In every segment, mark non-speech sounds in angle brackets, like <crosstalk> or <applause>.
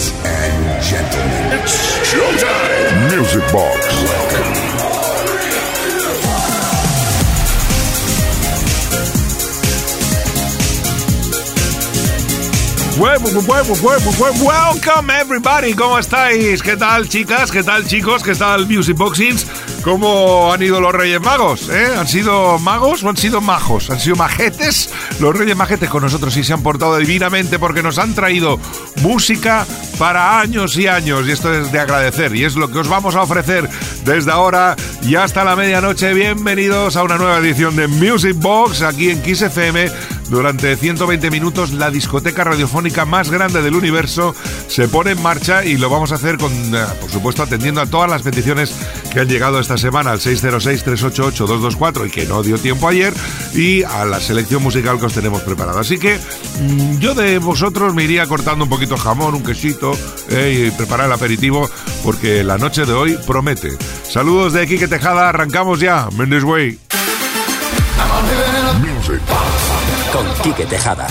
Ladies and gentlemen, it's showtime. Music Box. Welcome everybody, ¿cómo estáis? ¿Qué tal chicas? ¿Qué tal chicos? ¿Qué tal Music Boxings? ¿Cómo han ido los Reyes Magos? Eh? ¿Han sido magos o han sido majos? ¿Han sido majetes? Los Reyes Majetes con nosotros y se han portado divinamente porque nos han traído música para años y años y esto es de agradecer y es lo que os vamos a ofrecer desde ahora y hasta la medianoche. Bienvenidos a una nueva edición de Music Box aquí en Kiss FM. Durante 120 minutos la discoteca radiofónica más grande del universo se pone en marcha y lo vamos a hacer con, eh, por supuesto, atendiendo a todas las peticiones que han llegado esta semana al 606-388-224 y que no dio tiempo ayer y a la selección musical que os tenemos preparada. Así que mm, yo de vosotros me iría cortando un poquito jamón, un quesito eh, y preparar el aperitivo porque la noche de hoy promete. Saludos de Quique Tejada, arrancamos ya. Mendes Way. Con Quique Tejada.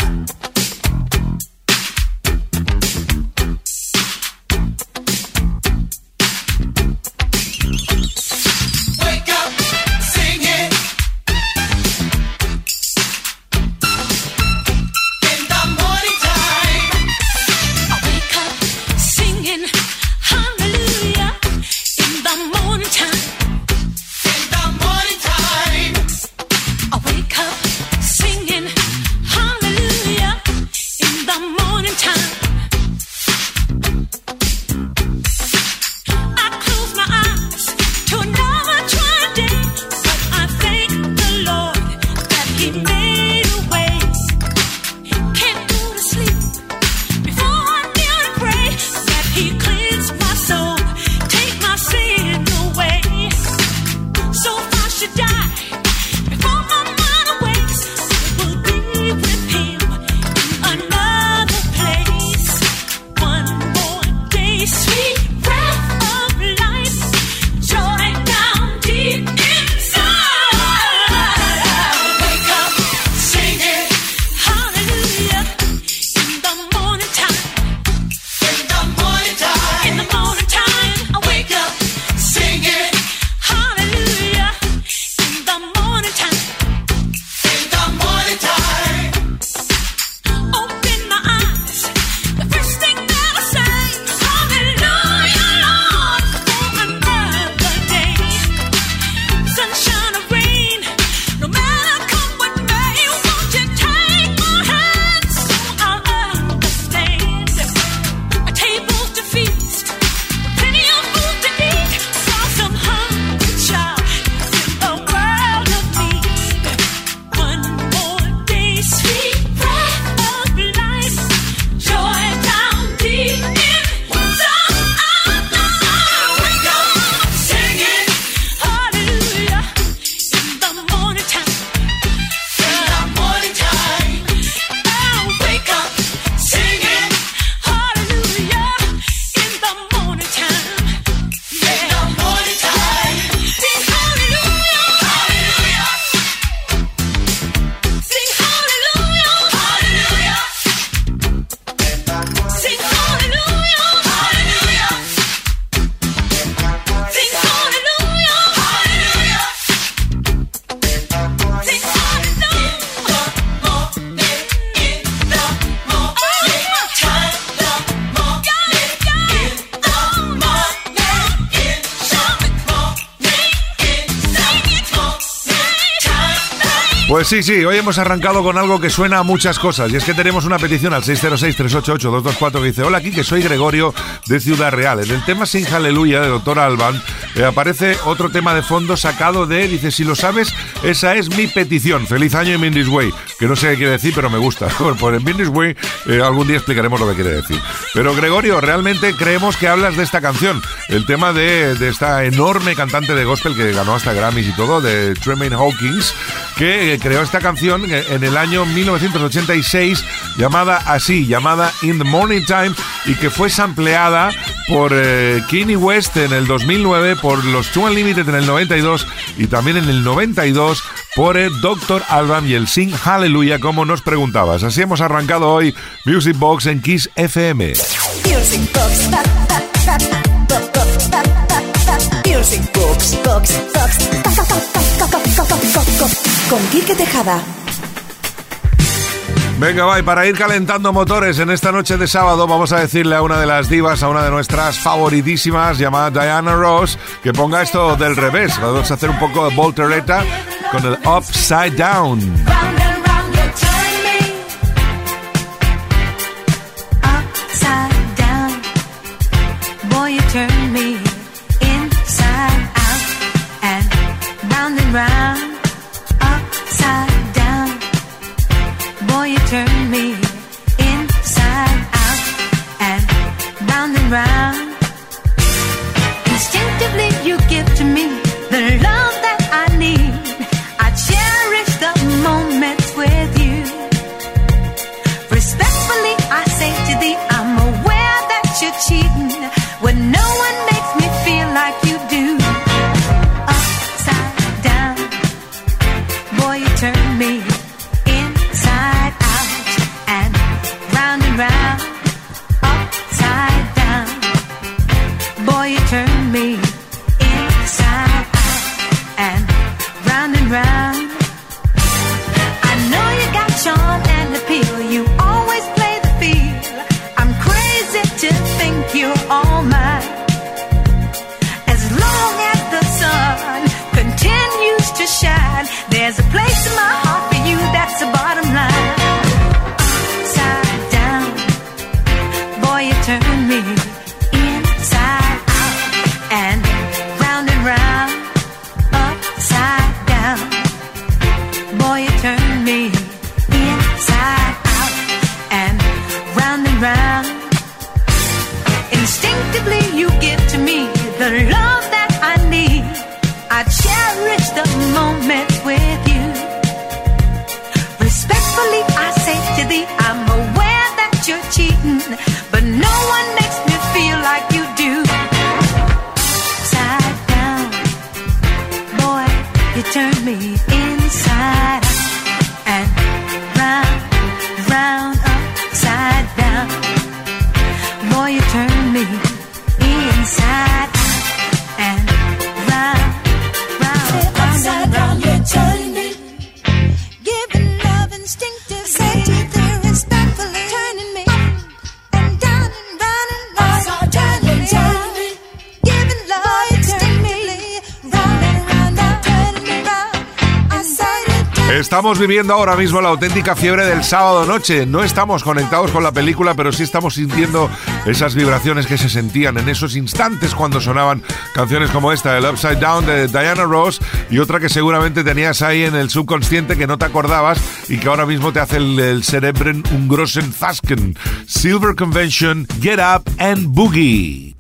Sí, sí, hoy hemos arrancado con algo que suena a muchas cosas y es que tenemos una petición al 606-388-224 que dice, hola aquí que soy Gregorio de Ciudad Real. En el tema Sin Aleluya de Doctor Alban eh, aparece otro tema de fondo sacado de, dice, si lo sabes, esa es mi petición. Feliz año en Mindy's Way, que no sé qué quiere decir, pero me gusta. <laughs> Por Mindy's Way eh, algún día explicaremos lo que quiere decir. Pero Gregorio, realmente creemos que hablas de esta canción, el tema de, de esta enorme cantante de gospel que ganó hasta Grammys y todo, de Tremaine Hawkins, que eh, creó esta canción en el año 1986 llamada así, llamada In the Morning Time y que fue sampleada por Kanye West en el 2009, por los Two Unlimited en el 92 y también en el 92 por el Dr. Alban y el Sing Hallelujah como nos preguntabas. Así hemos arrancado hoy Music Box en Kiss FM. Con Quique Tejada. Venga, va, para ir calentando motores en esta noche de sábado, vamos a decirle a una de las divas, a una de nuestras favoritísimas, llamada Diana Ross, que ponga esto del revés. Vamos a hacer un poco de voltereta con el Upside Down. you turn me Viviendo ahora mismo la auténtica fiebre del sábado noche. No estamos conectados con la película, pero sí estamos sintiendo esas vibraciones que se sentían en esos instantes cuando sonaban canciones como esta, el Upside Down de Diana Ross y otra que seguramente tenías ahí en el subconsciente que no te acordabas y que ahora mismo te hace el, el cerebren un grossen Fasken. Silver Convention, Get Up and Boogie.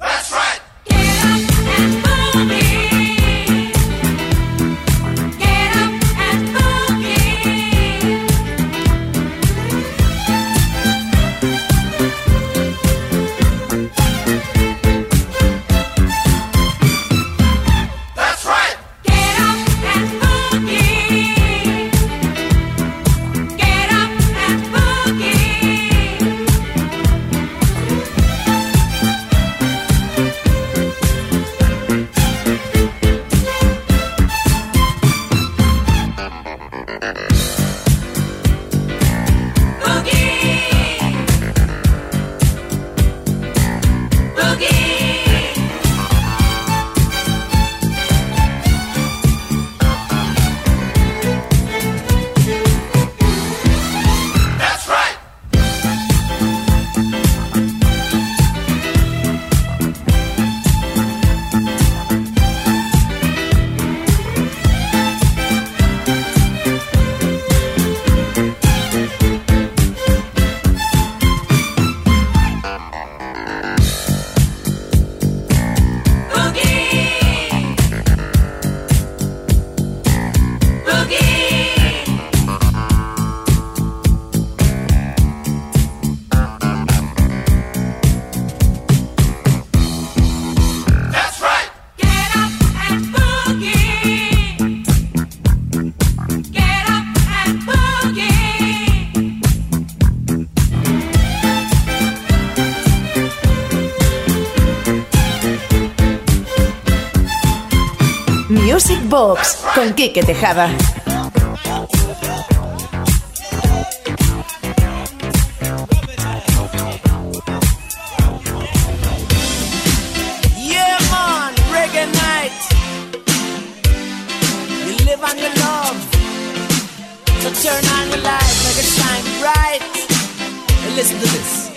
Pops con Quique Tejada. turn on the lights, make it shine bright. And listen to this.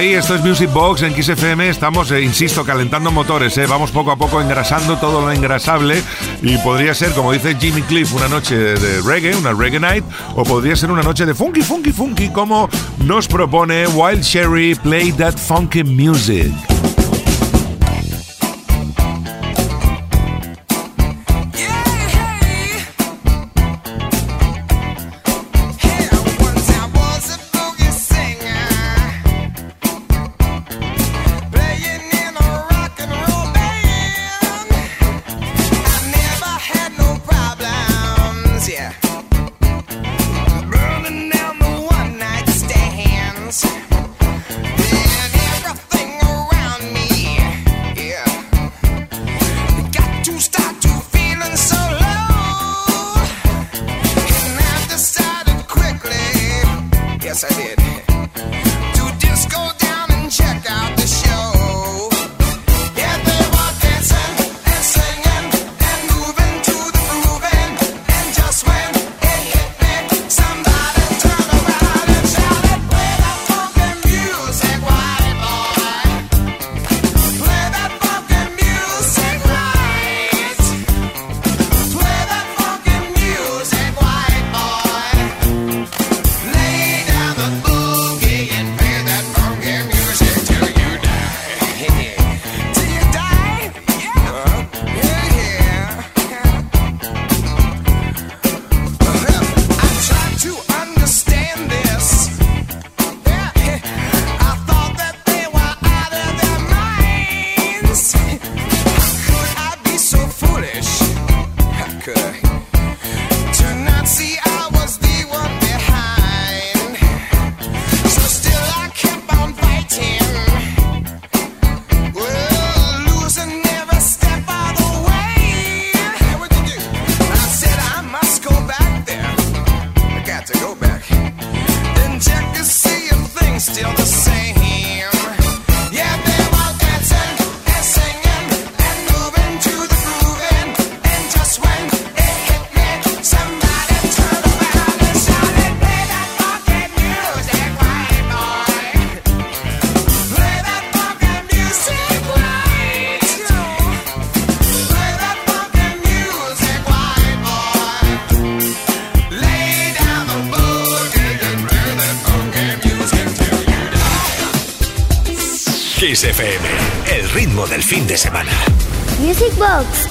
ahí, esto es Music Box en XFM. Estamos, eh, insisto, calentando motores, eh. vamos poco a poco engrasando todo lo engrasable. Y podría ser, como dice Jimmy Cliff, una noche de reggae, una reggae night, o podría ser una noche de funky, funky, funky, como nos propone Wild Cherry Play That Funky Music.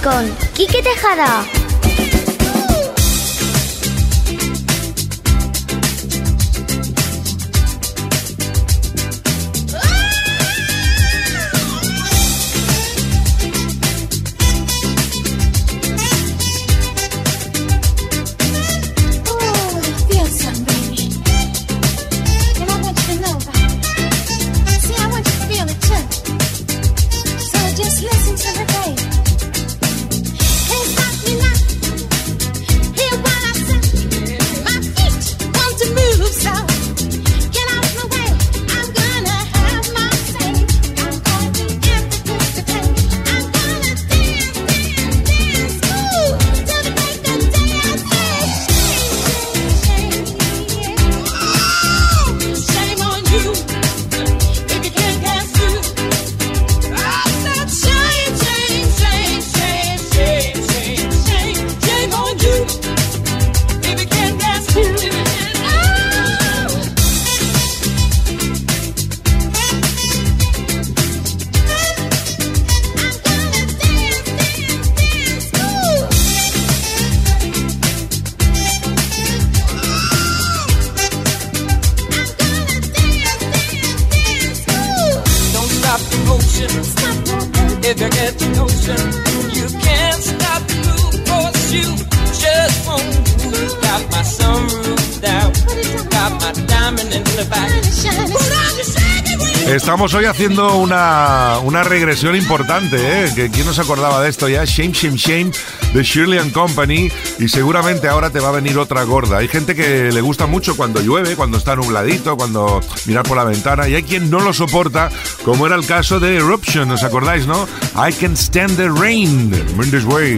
con Quique Tejada. Haciendo una, una regresión importante, ¿eh? Que ¿Quién no se acordaba de esto ya? Shame, Shame, Shame de Shirley and Company y seguramente ahora te va a venir otra gorda. Hay gente que le gusta mucho cuando llueve, cuando está nubladito, cuando mirar por la ventana y hay quien no lo soporta, como era el caso de Eruption, ¿os acordáis, no? I Can Stand the Rain, Mendes Way.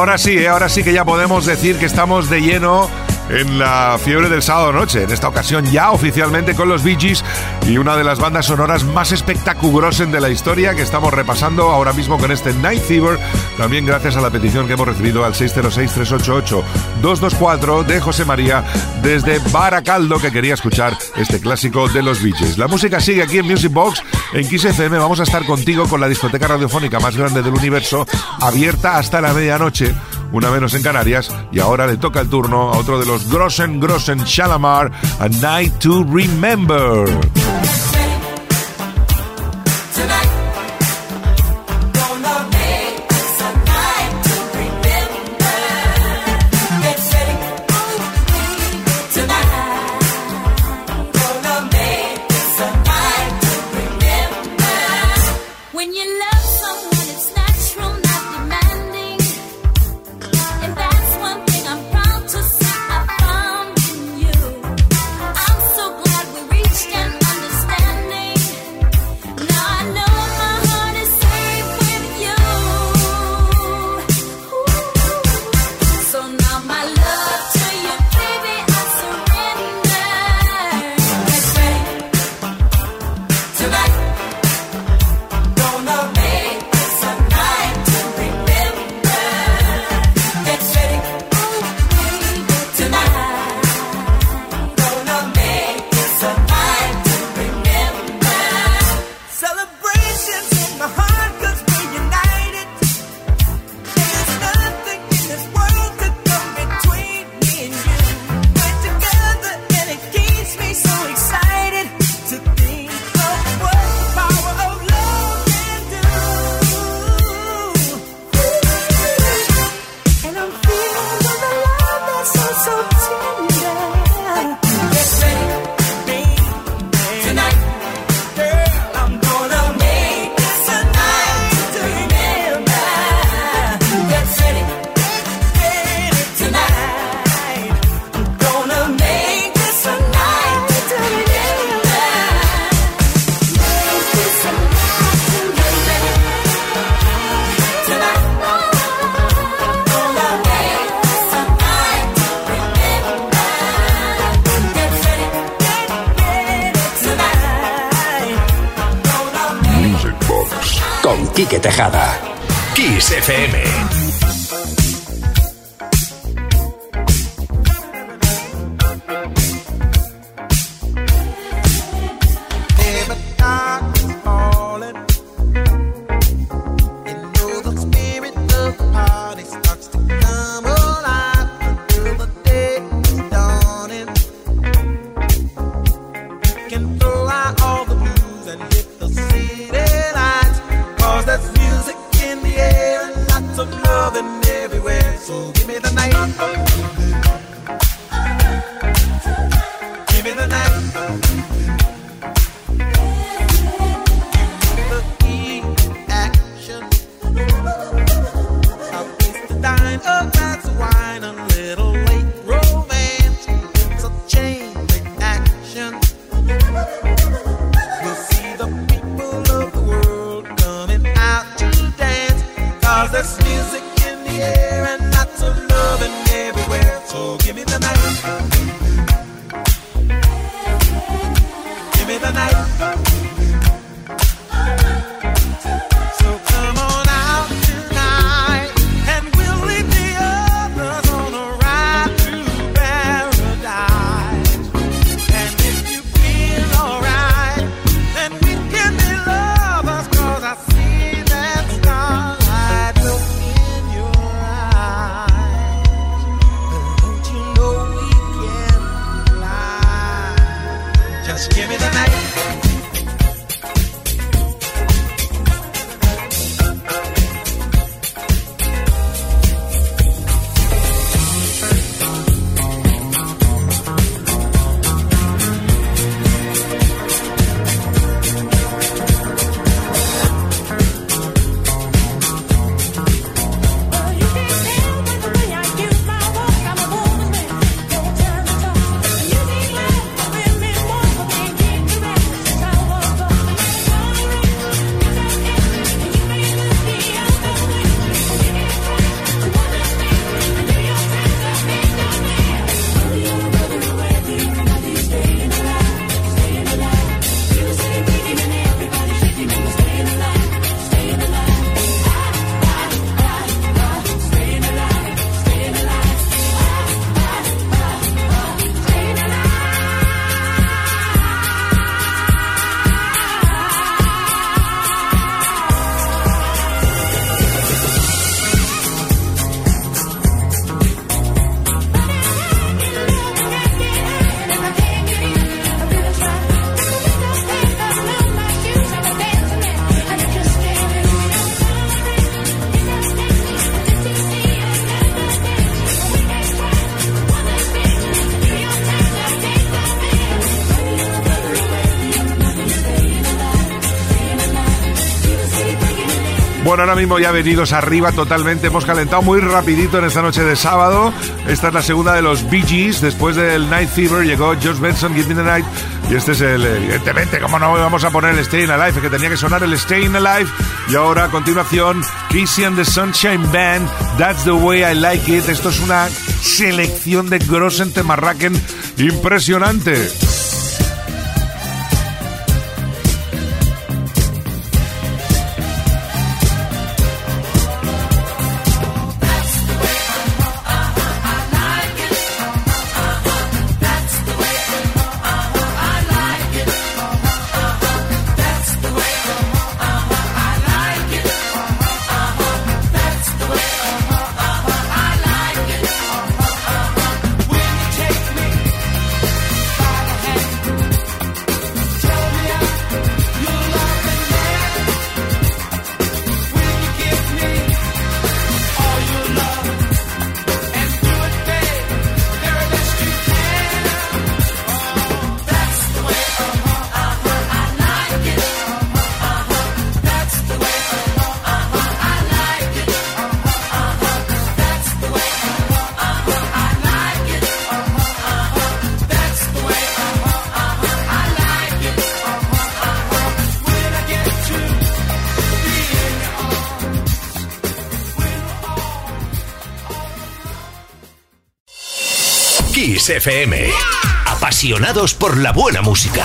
Ahora sí, ¿eh? ahora sí que ya podemos decir que estamos de lleno en la fiebre del sábado noche. En esta ocasión ya oficialmente con los Bee Gees y una de las bandas sonoras más espectaculosas de la historia que estamos repasando ahora mismo con este Night Fever. También gracias a la petición que hemos recibido al 606-388-224 de José María desde Baracaldo que quería escuchar este clásico de los Bee Gees. La música sigue aquí en Music Box. En Kiss FM vamos a estar contigo con la discoteca radiofónica más grande del universo, abierta hasta la medianoche una menos en Canarias, y ahora le toca el turno a otro de los Grossen Grossen Shalamar, A Night to Remember. Quique Tejada. Kiss FM. Bueno, ahora mismo ya venidos arriba totalmente. Hemos calentado muy rapidito en esta noche de sábado. Esta es la segunda de los Bee Gees. Después del Night Fever llegó Josh Benson, Give Me the Night. Y este es el, evidentemente, como no vamos a poner el Staying Alive, que tenía que sonar el Staying Alive. Y ahora a continuación, Kissy and the Sunshine Band, That's the Way I Like It. Esto es una selección de Grossen Temarraken impresionante. Kiss FM. Apasionados por la buena música.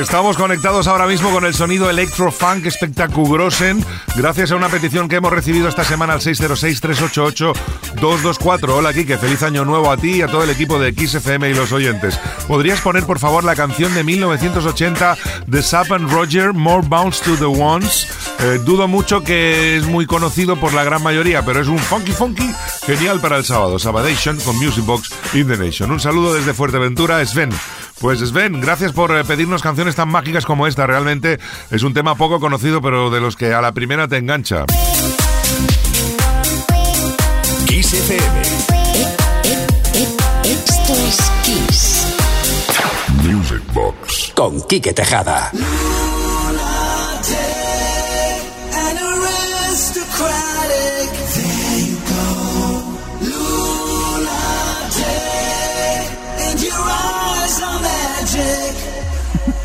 Estamos conectados ahora mismo con el sonido electro-funk espectaculosen gracias a una petición que hemos recibido esta semana al 606-388-224. Hola, Kike, feliz año nuevo a ti y a todo el equipo de XFM y los oyentes. ¿Podrías poner, por favor, la canción de 1980 de Zapp and Roger, More Bounce to the Ones? Eh, dudo mucho que es muy conocido por la gran mayoría, pero es un funky funky genial para el sábado. Sabadation con Music Box in the Nation. Un saludo desde Fuerteventura, Sven. Pues Sven, gracias por eh, pedirnos canciones tan mágicas como esta. Realmente es un tema poco conocido, pero de los que a la primera te engancha. Kiss FM. Esto es Kiss. Music Box. Con Quique Tejada.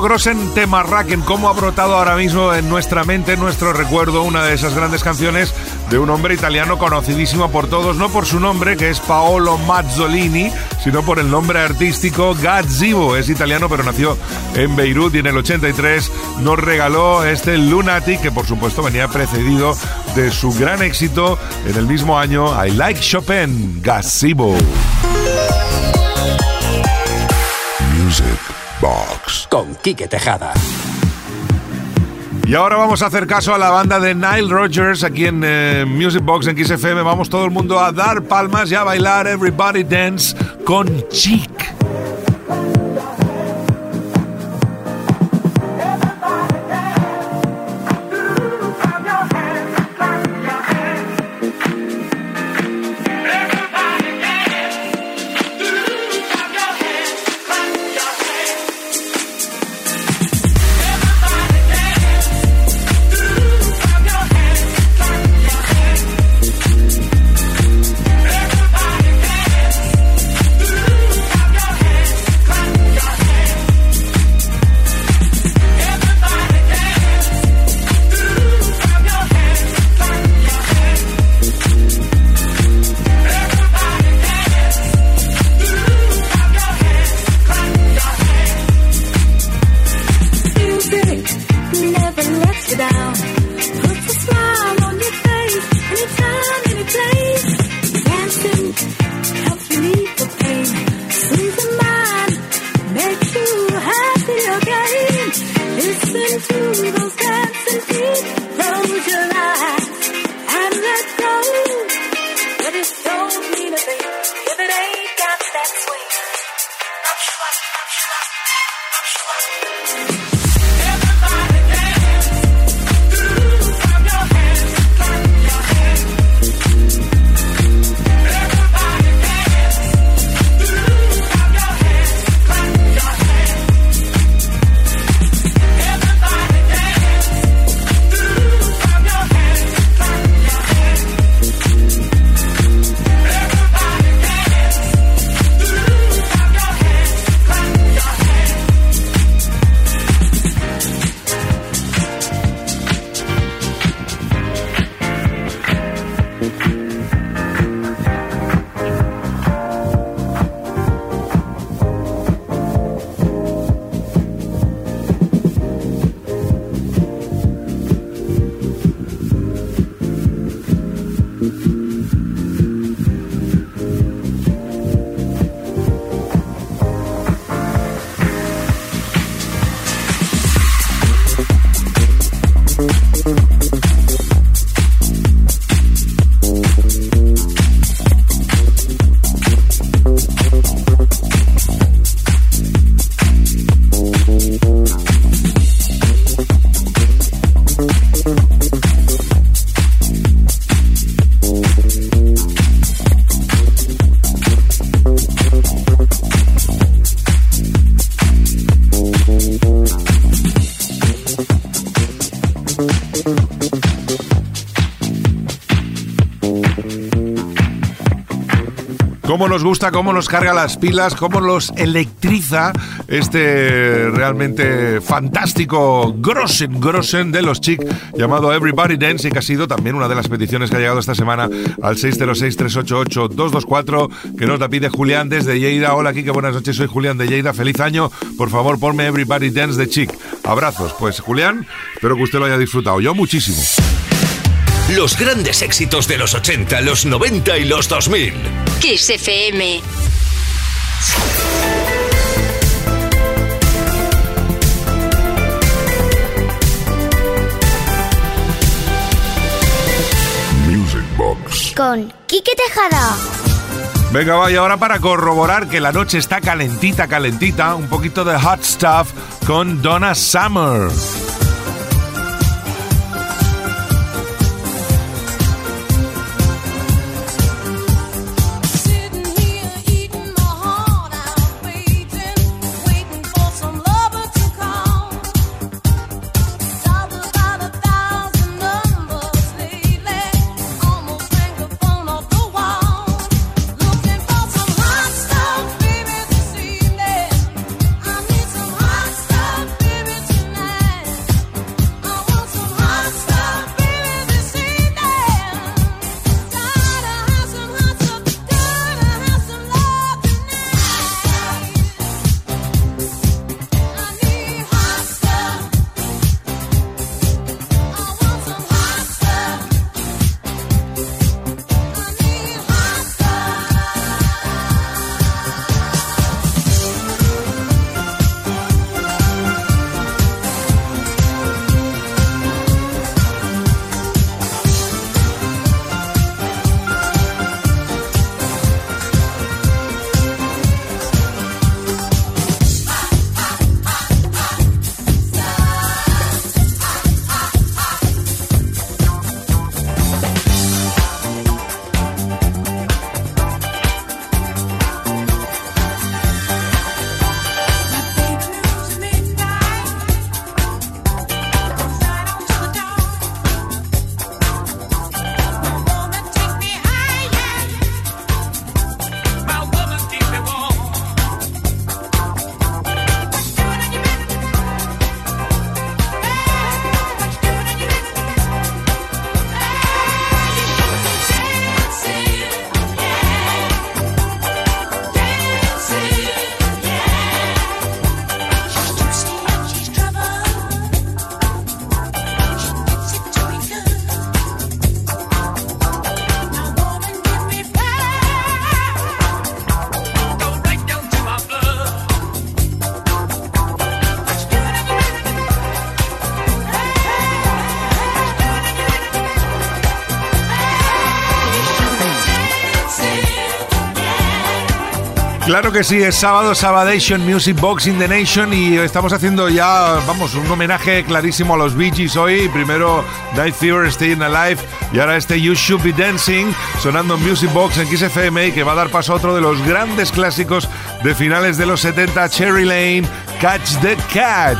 Grossen Temarraken, cómo ha brotado ahora mismo en nuestra mente, en nuestro recuerdo, una de esas grandes canciones de un hombre italiano conocidísimo por todos, no por su nombre, que es Paolo Mazzolini, sino por el nombre artístico Gazzibo. Es italiano, pero nació en Beirut y en el 83 nos regaló este Lunatic, que por supuesto venía precedido de su gran éxito en el mismo año, I Like Chopin, Gazzibo. Music Box. Con Quique Tejada. Y ahora vamos a hacer caso a la banda de Nile Rogers aquí en eh, Music Box en XFM. Vamos todo el mundo a dar palmas y a bailar Everybody Dance con Chic. Cómo nos carga las pilas, cómo los electriza este realmente fantástico Grossen Grossen de los Chic llamado Everybody Dance y que ha sido también una de las peticiones que ha llegado esta semana al 606-388-224 que nos la pide Julián desde Lleida. Hola Kike, buenas noches, soy Julián de Lleida, feliz año. Por favor, ponme Everybody Dance de Chic. Abrazos. Pues Julián, espero que usted lo haya disfrutado. Yo muchísimo. Los grandes éxitos de los 80, los 90 y los 2000. Kiss FM. Music Box. Con Quique Tejada. Venga, vaya, ahora para corroborar que la noche está calentita, calentita, un poquito de hot stuff con Donna Summer. Claro que sí, es sábado, Sabadation Music Box in the Nation y estamos haciendo ya, vamos, un homenaje clarísimo a los Bee hoy. Primero Night Fever, Staying Alive y ahora este You Should Be Dancing sonando en Music Box en XFM y que va a dar paso a otro de los grandes clásicos de finales de los 70, Cherry Lane, Catch the Cat.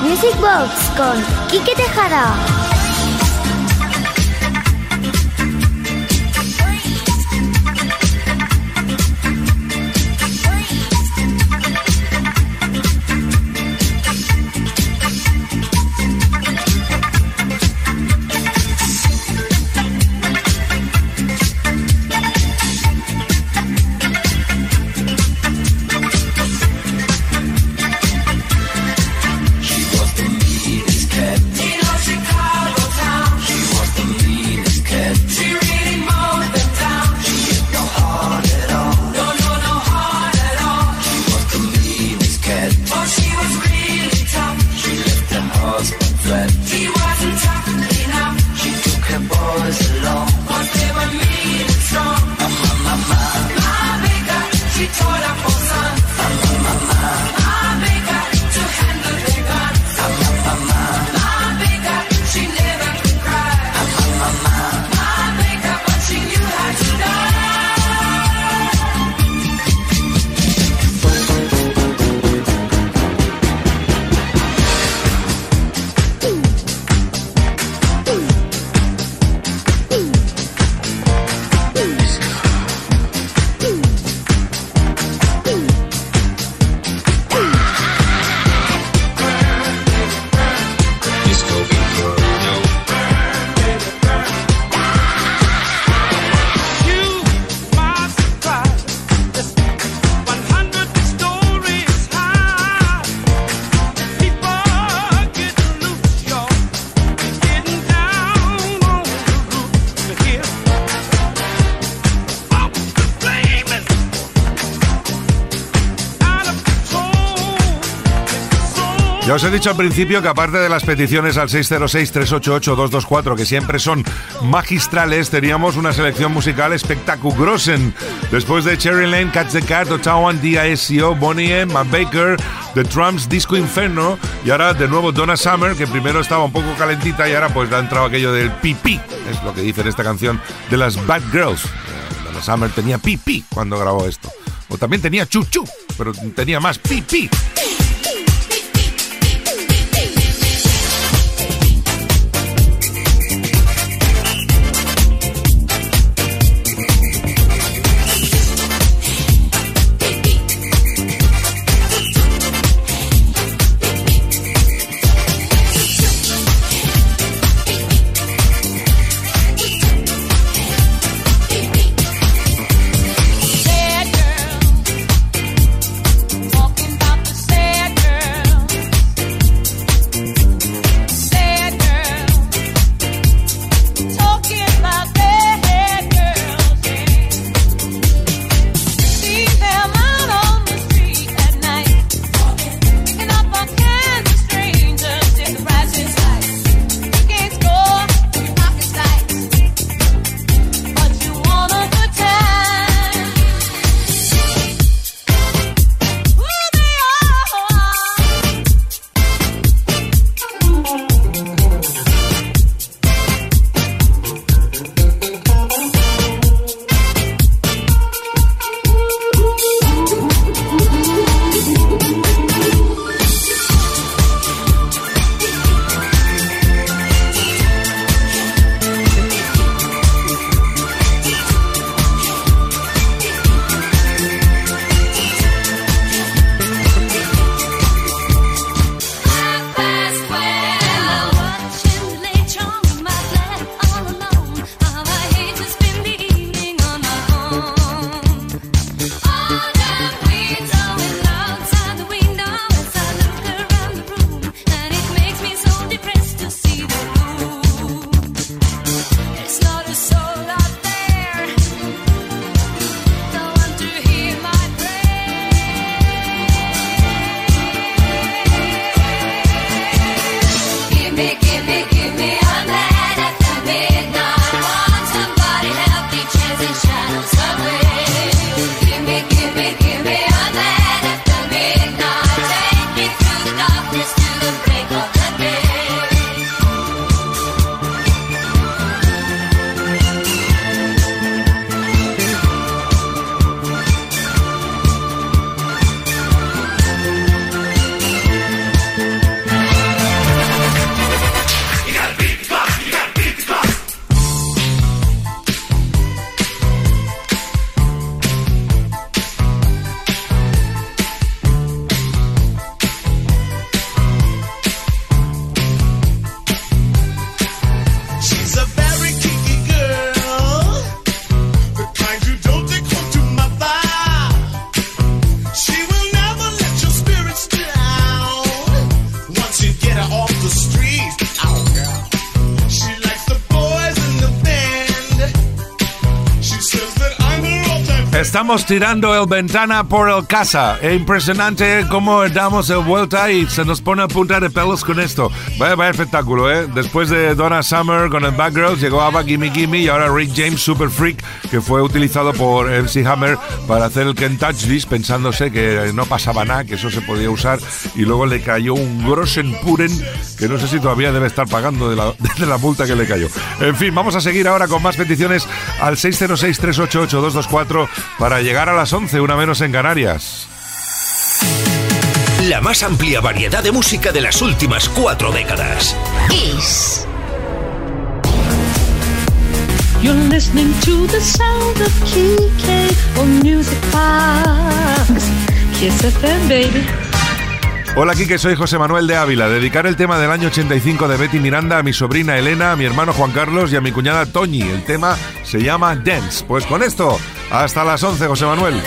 Music Box con Quique Tejada. Dicho al principio que aparte de las peticiones al 606-388-224, que siempre son magistrales, teníamos una selección musical espectacugrosen. Después de Cherry Lane, Catch the Cat, Ottawa, DISCO, Bonnie M, Matt Baker, The Trumps, Disco Inferno, y ahora de nuevo Donna Summer, que primero estaba un poco calentita y ahora pues ha entrado aquello del pipí, es lo que dice en esta canción de las Bad Girls. Donna Summer tenía pipí cuando grabó esto. O también tenía chuchu, pero tenía más pipí. Estamos tirando el ventana por el casa. Es impresionante cómo damos el vuelta y se nos pone a punta de pelos con esto. Vaya, vaya espectáculo, ¿eh? Después de Donna Summer con el Bad Girls, llegó Ava Gimme Gimme y ahora Rick James Super Freak, que fue utilizado por MC Hammer para hacer el Touch This, pensándose que no pasaba nada, que eso se podía usar, y luego le cayó un Grossen Puren, que no sé si todavía debe estar pagando de la, <laughs> de la multa que le cayó. En fin, vamos a seguir ahora con más peticiones al 606-388-224 para llegar a las 11, una menos en Canarias. La más amplia variedad de música de las últimas cuatro décadas. Kiss. You're listening to the sound of Kike on Music Box. Kiss FM, baby. Hola Kike, soy José Manuel de Ávila. Dedicar el tema del año 85 de Betty Miranda a mi sobrina Elena, a mi hermano Juan Carlos y a mi cuñada Toñi. El tema se llama Dance. Pues con esto, hasta las 11, José Manuel.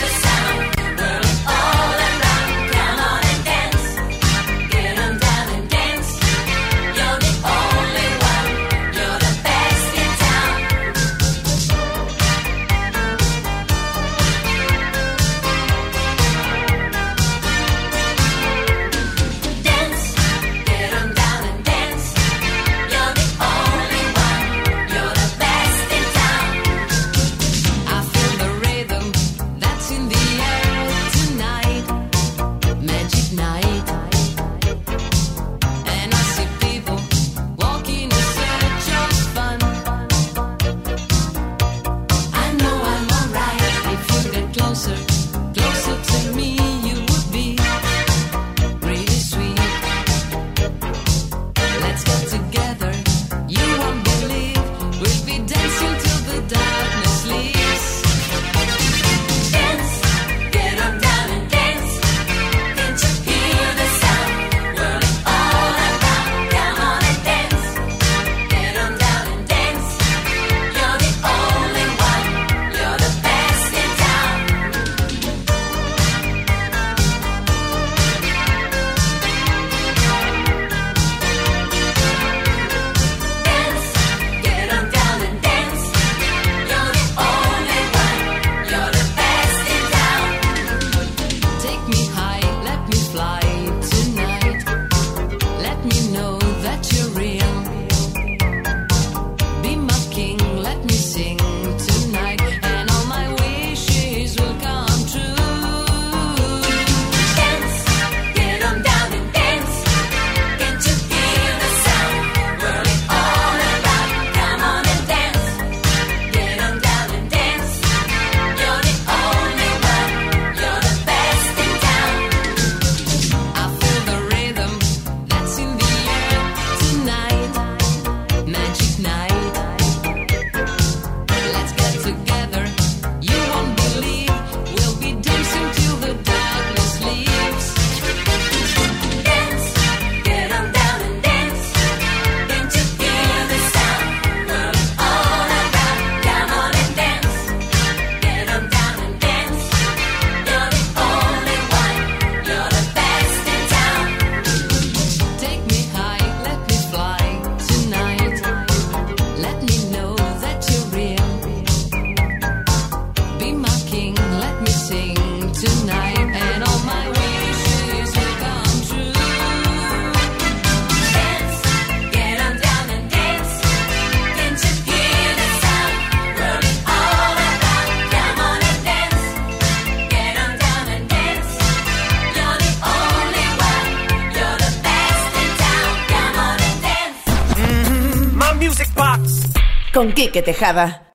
Con Quique Tejada.